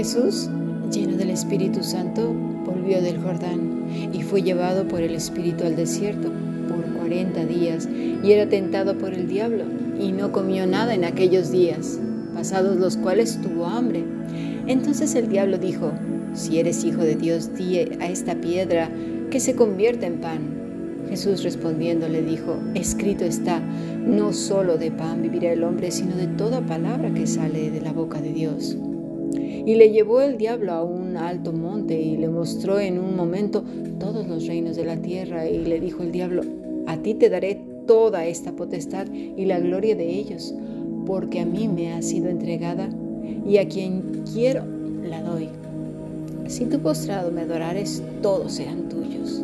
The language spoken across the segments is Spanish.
Jesús, lleno del Espíritu Santo, volvió del Jordán y fue llevado por el Espíritu al desierto por cuarenta días y era tentado por el diablo y no comió nada en aquellos días, pasados los cuales tuvo hambre. Entonces el diablo dijo, si eres hijo de Dios, di a esta piedra que se convierta en pan. Jesús respondiendo le dijo, escrito está, no solo de pan vivirá el hombre, sino de toda palabra que sale de la boca de Dios. Y le llevó el diablo a un alto monte y le mostró en un momento todos los reinos de la tierra y le dijo el diablo, a ti te daré toda esta potestad y la gloria de ellos, porque a mí me ha sido entregada y a quien quiero la doy. Si tu postrado me adorares, todos serán tuyos.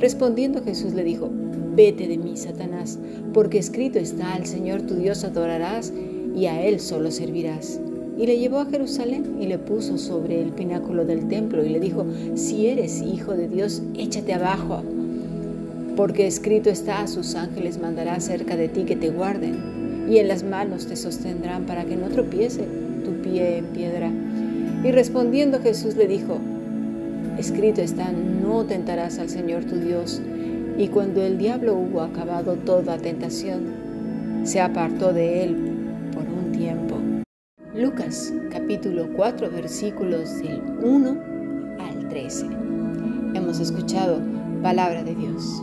Respondiendo Jesús le dijo, vete de mí, Satanás, porque escrito está, al Señor tu Dios adorarás y a Él solo servirás. Y le llevó a Jerusalén y le puso sobre el pináculo del templo y le dijo, si eres hijo de Dios, échate abajo, porque escrito está, sus ángeles mandará cerca de ti que te guarden, y en las manos te sostendrán para que no tropiece tu pie en piedra. Y respondiendo Jesús le dijo, escrito está, no tentarás al Señor tu Dios. Y cuando el diablo hubo acabado toda tentación, se apartó de él por un tiempo. Lucas capítulo 4 versículos del 1 al 13. Hemos escuchado palabra de Dios.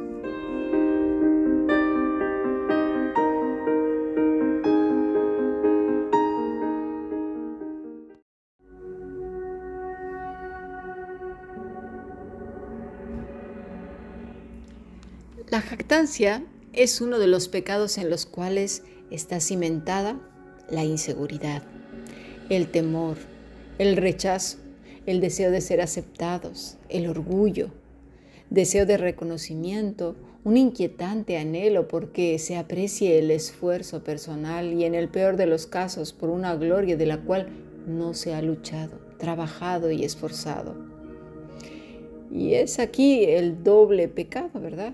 La jactancia es uno de los pecados en los cuales está cimentada la inseguridad, el temor, el rechazo, el deseo de ser aceptados, el orgullo, deseo de reconocimiento, un inquietante anhelo porque se aprecie el esfuerzo personal y en el peor de los casos por una gloria de la cual no se ha luchado, trabajado y esforzado. Y es aquí el doble pecado, ¿verdad?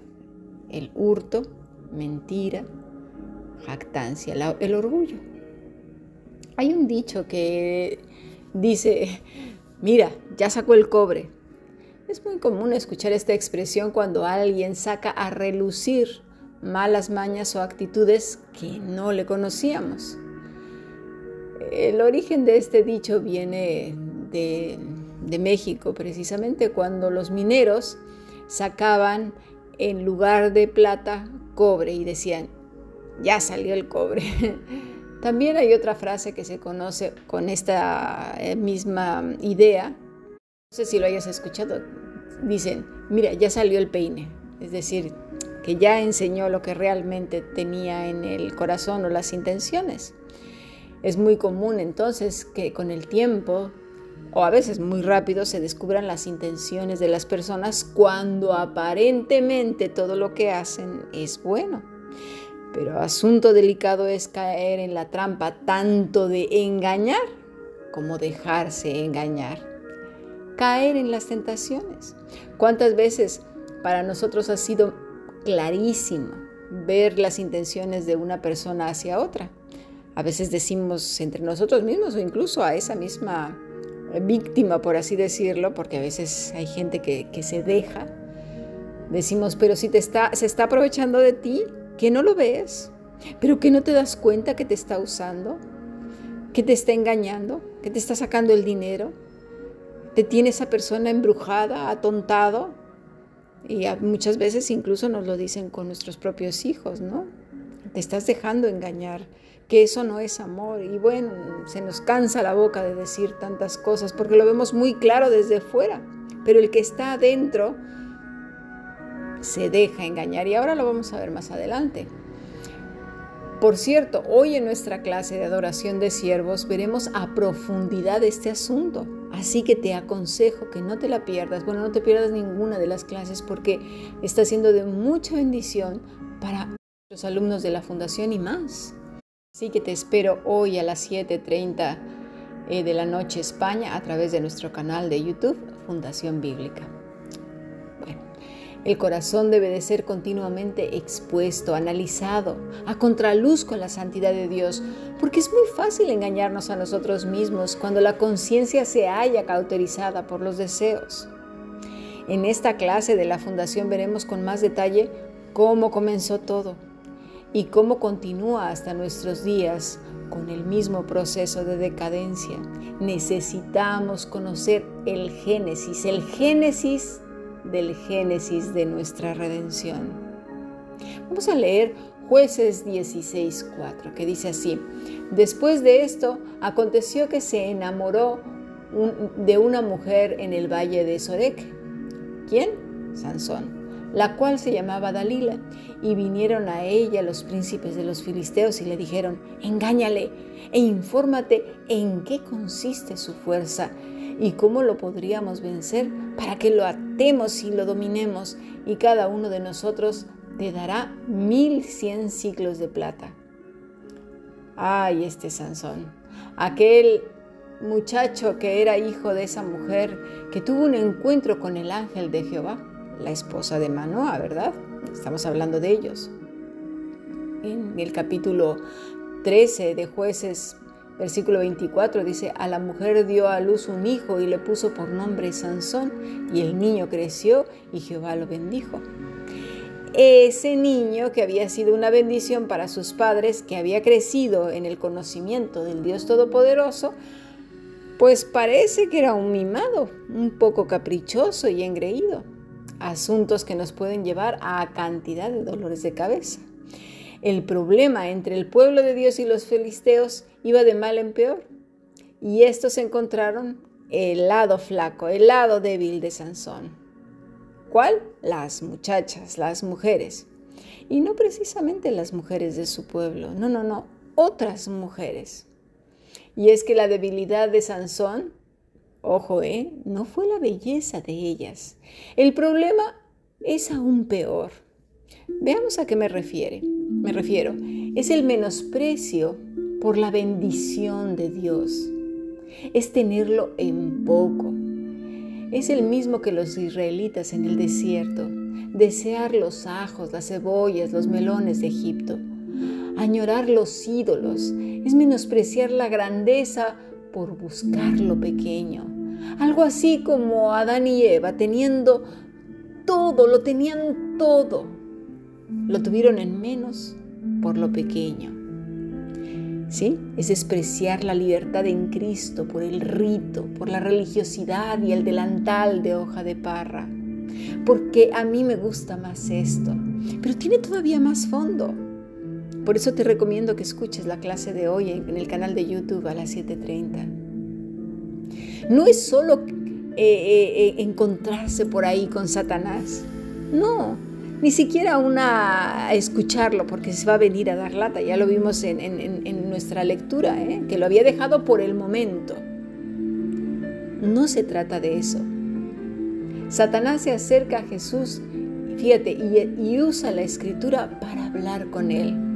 El hurto, mentira, jactancia, el orgullo. Hay un dicho que dice, mira, ya sacó el cobre, es muy común escuchar esta expresión cuando alguien saca a relucir malas mañas o actitudes que no le conocíamos. El origen de este dicho viene de, México, precisamente cuando los mineros sacaban en lugar de plata cobre y decían, ya salió el cobre. También hay otra frase que se conoce con esta eh, misma idea, no sé si lo hayas escuchado. Dicen, mira, ya salió el peine. Es decir, que ya enseñó lo que realmente tenía en el corazón o las intenciones. Es muy común entonces que con el tiempo, o a veces muy rápido, se descubran las intenciones de las personas cuando aparentemente todo lo que hacen es bueno. Pero asunto delicado es caer en la trampa tanto de engañar como dejarse engañar caer en las tentaciones. ¿Cuántas veces para nosotros ha sido clarísimo ver las intenciones de una persona hacia otra? A veces decimos entre nosotros mismos o incluso a esa misma víctima, por así decirlo, porque a veces hay gente que, se deja. Decimos, pero si te está, se está aprovechando de ti, que no lo ves, pero que no te das cuenta que te está usando, que te está engañando, que te está sacando el dinero, te tiene esa persona embrujada, atontado. Y muchas veces incluso nos lo dicen con nuestros propios hijos, ¿no? Te estás dejando engañar, que eso no es amor. Y bueno, se nos cansa la boca de decir tantas cosas porque lo vemos muy claro desde fuera. Pero el que está adentro se deja engañar y ahora lo vamos a ver más adelante. Por cierto, hoy en nuestra clase de adoración de siervos veremos a profundidad este asunto. Así que te aconsejo que no te la pierdas. Bueno, no te pierdas ninguna de las clases porque está siendo de mucha bendición para los alumnos de la fundación y más. Así que te espero hoy a las 7.30 eh, de la noche España a través de nuestro canal de YouTube Fundación Bíblica. El corazón debe de ser continuamente expuesto, analizado, a contraluz con la santidad de Dios, porque es muy fácil engañarnos a nosotros mismos cuando la conciencia se haya cauterizada por los deseos. En esta clase de la Fundación veremos con más detalle cómo comenzó todo y cómo continúa hasta nuestros días con el mismo proceso de decadencia. Necesitamos conocer el Génesis, el Génesis del Génesis de nuestra redención. Vamos a leer jueces 16.4, que dice así, después de esto aconteció que se enamoró de una mujer en el valle de Sorek. ¿Quién? Sansón la cual se llamaba Dalila, y vinieron a ella los príncipes de los filisteos y le dijeron, engáñale e infórmate en qué consiste su fuerza y cómo lo podríamos vencer para que lo atemos y lo dominemos, y cada uno de nosotros te dará mil cien ciclos de plata. Ay, este Sansón, aquel muchacho que era hijo de esa mujer, que tuvo un encuentro con el ángel de Jehová, la esposa de Manoa, ¿verdad? Estamos hablando de ellos. En el capítulo 13 de jueces Versículo 24 dice, a la mujer dio a luz un hijo y le puso por nombre Sansón, y el niño creció y Jehová lo bendijo. Ese niño que había sido una bendición para sus padres, que había crecido en el conocimiento del Dios Todopoderoso, pues parece que era un mimado, un poco caprichoso y engreído. Asuntos que nos pueden llevar a cantidad de dolores de cabeza. El problema entre el pueblo de Dios y los filisteos iba de mal en peor. Y estos encontraron el lado flaco, el lado débil de Sansón. ¿Cuál? Las muchachas, las mujeres. Y no precisamente las mujeres de su pueblo, no, no, no, otras mujeres. Y es que la debilidad de Sansón, ojo, ¿eh? no fue la belleza de ellas. El problema es aún peor. Veamos a qué me refiere. Me refiero, es el menosprecio por la bendición de Dios. Es tenerlo en poco. Es el mismo que los israelitas en el desierto, desear los ajos, las cebollas, los melones de Egipto. Añorar los ídolos es menospreciar la grandeza por buscar lo pequeño. Algo así como Adán y Eva teniendo todo, lo tenían todo. Lo tuvieron en menos por lo pequeño. ¿Sí? Es despreciar la libertad en Cristo por el rito, por la religiosidad y el delantal de hoja de parra. Porque a mí me gusta más esto, pero tiene todavía más fondo. Por eso te recomiendo que escuches la clase de hoy en el canal de YouTube a las 7.30. No es solo eh, eh, eh, encontrarse por ahí con Satanás. No, ni siquiera una escucharlo porque se va a venir a dar lata. Ya lo vimos en, nuestra lectura, que lo había dejado por el momento. No se trata de eso. Satanás se acerca a Jesús, fíjate, y usa la escritura para hablar con él.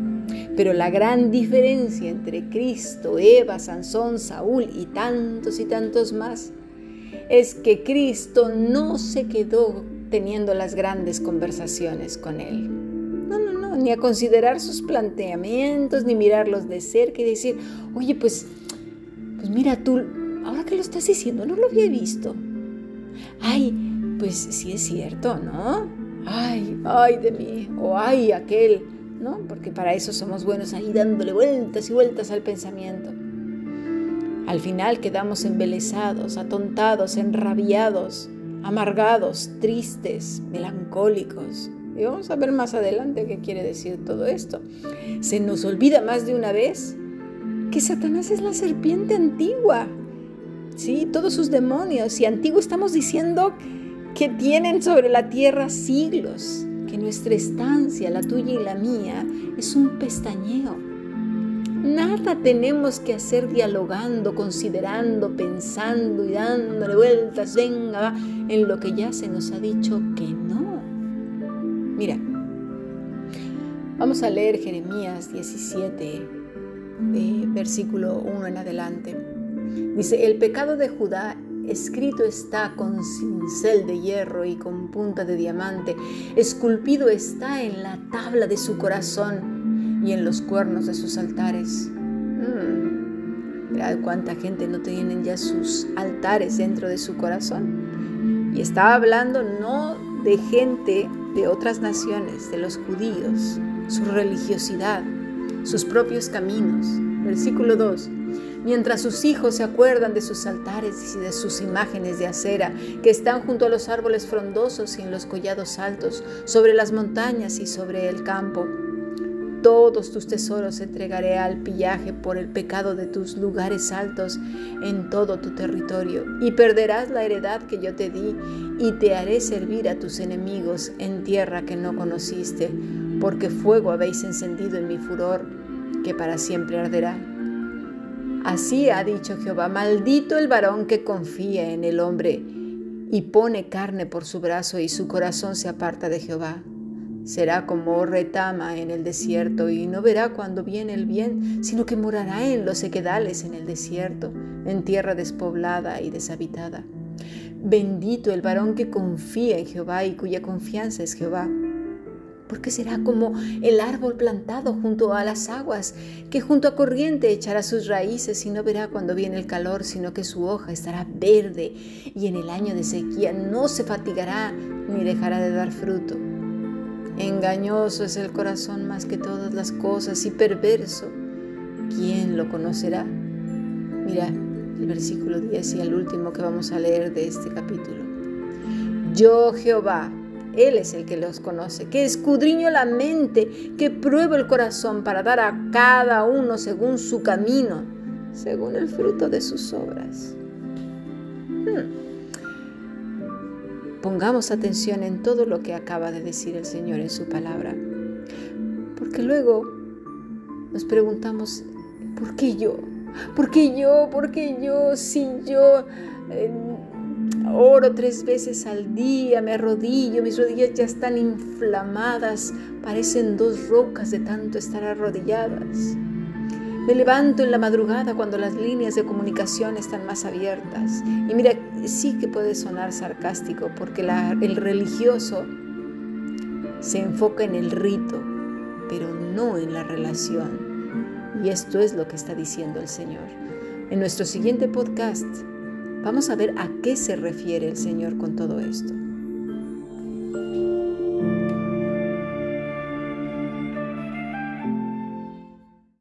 Pero la gran diferencia entre Cristo, Eva, Sansón, Saúl y tantos y tantos más es que Cristo no se quedó teniendo las grandes conversaciones con él. No, no, no, ni a considerar sus planteamientos, ni mirarlos de cerca y decir, oye, pues, pues mira tú, ahora que lo estás diciendo, no lo había visto. Ay, pues sí es cierto, ¿no? Ay, ay de mí, o ay aquel, Porque para eso somos buenos ahí dándole vueltas y vueltas al pensamiento. Al final quedamos embelesados, atontados, enrabiados, amargados, tristes, melancólicos. Y vamos a ver más adelante qué quiere decir todo esto. Se nos olvida más de una vez que Satanás es la serpiente antigua. Sí, todos sus demonios. Y antiguo estamos diciendo que tienen sobre la tierra siglos, que nuestra estancia, la tuya y la mía, es un pestañeo Nada tenemos que hacer dialogando, considerando, pensando y dándole vueltas, venga, en lo que ya se nos ha dicho que no. Mira, vamos a leer Jeremías 17, eh, versículo 1 en adelante. Dice, el pecado de Judá escrito está con cincel de hierro y con punta de diamante, esculpido está en la tabla de su corazón y en los cuernos de sus altares. Mm. cuánta gente no tienen ya sus altares dentro de su corazón. Y estaba hablando no de gente de otras naciones, de los judíos, su religiosidad, sus propios caminos. Versículo 2. Mientras sus hijos se acuerdan de sus altares y de sus imágenes de acera que están junto a los árboles frondosos y en los collados altos, sobre las montañas y sobre el campo, todos tus tesoros entregaré al pillaje por el pecado de tus lugares altos en todo tu territorio, y perderás la heredad que yo te di, y te haré servir a tus enemigos en tierra que no conociste, porque fuego habéis encendido en mi furor, que para siempre arderá. Así ha dicho Jehová, maldito el varón que confía en el hombre y pone carne por su brazo y su corazón se aparta de Jehová. Será como retama en el desierto y no verá cuando viene el bien, sino que morará en los sequedales en el desierto, en tierra despoblada y deshabitada. Bendito el varón que confía en Jehová y cuya confianza es Jehová. Porque será como el árbol plantado junto a las aguas, que junto a corriente echará sus raíces y no verá cuando viene el calor, sino que su hoja estará verde y en el año de sequía no se fatigará ni dejará de dar fruto. Engañoso es el corazón más que todas las cosas y perverso. ¿Quién lo conocerá? Mira el versículo 10 y el último que vamos a leer de este capítulo. Yo Jehová, Él es el que los conoce, que escudriño la mente, que pruebo el corazón para dar a cada uno según su camino, según el fruto de sus obras. Hmm. Pongamos atención en todo lo que acaba de decir el Señor en su palabra. Porque luego nos preguntamos, ¿por qué yo? ¿Por qué yo? ¿Por qué yo? Si yo eh, oro tres veces al día, me arrodillo, mis rodillas ya están inflamadas, parecen dos rocas de tanto estar arrodilladas. Me levanto en la madrugada cuando las líneas de comunicación están más abiertas. Y mira, sí que puede sonar sarcástico porque el religioso se enfoca en el rito, pero no en la relación. Y esto es lo que está diciendo el Señor. En nuestro siguiente podcast vamos a ver a qué se refiere el Señor con todo esto.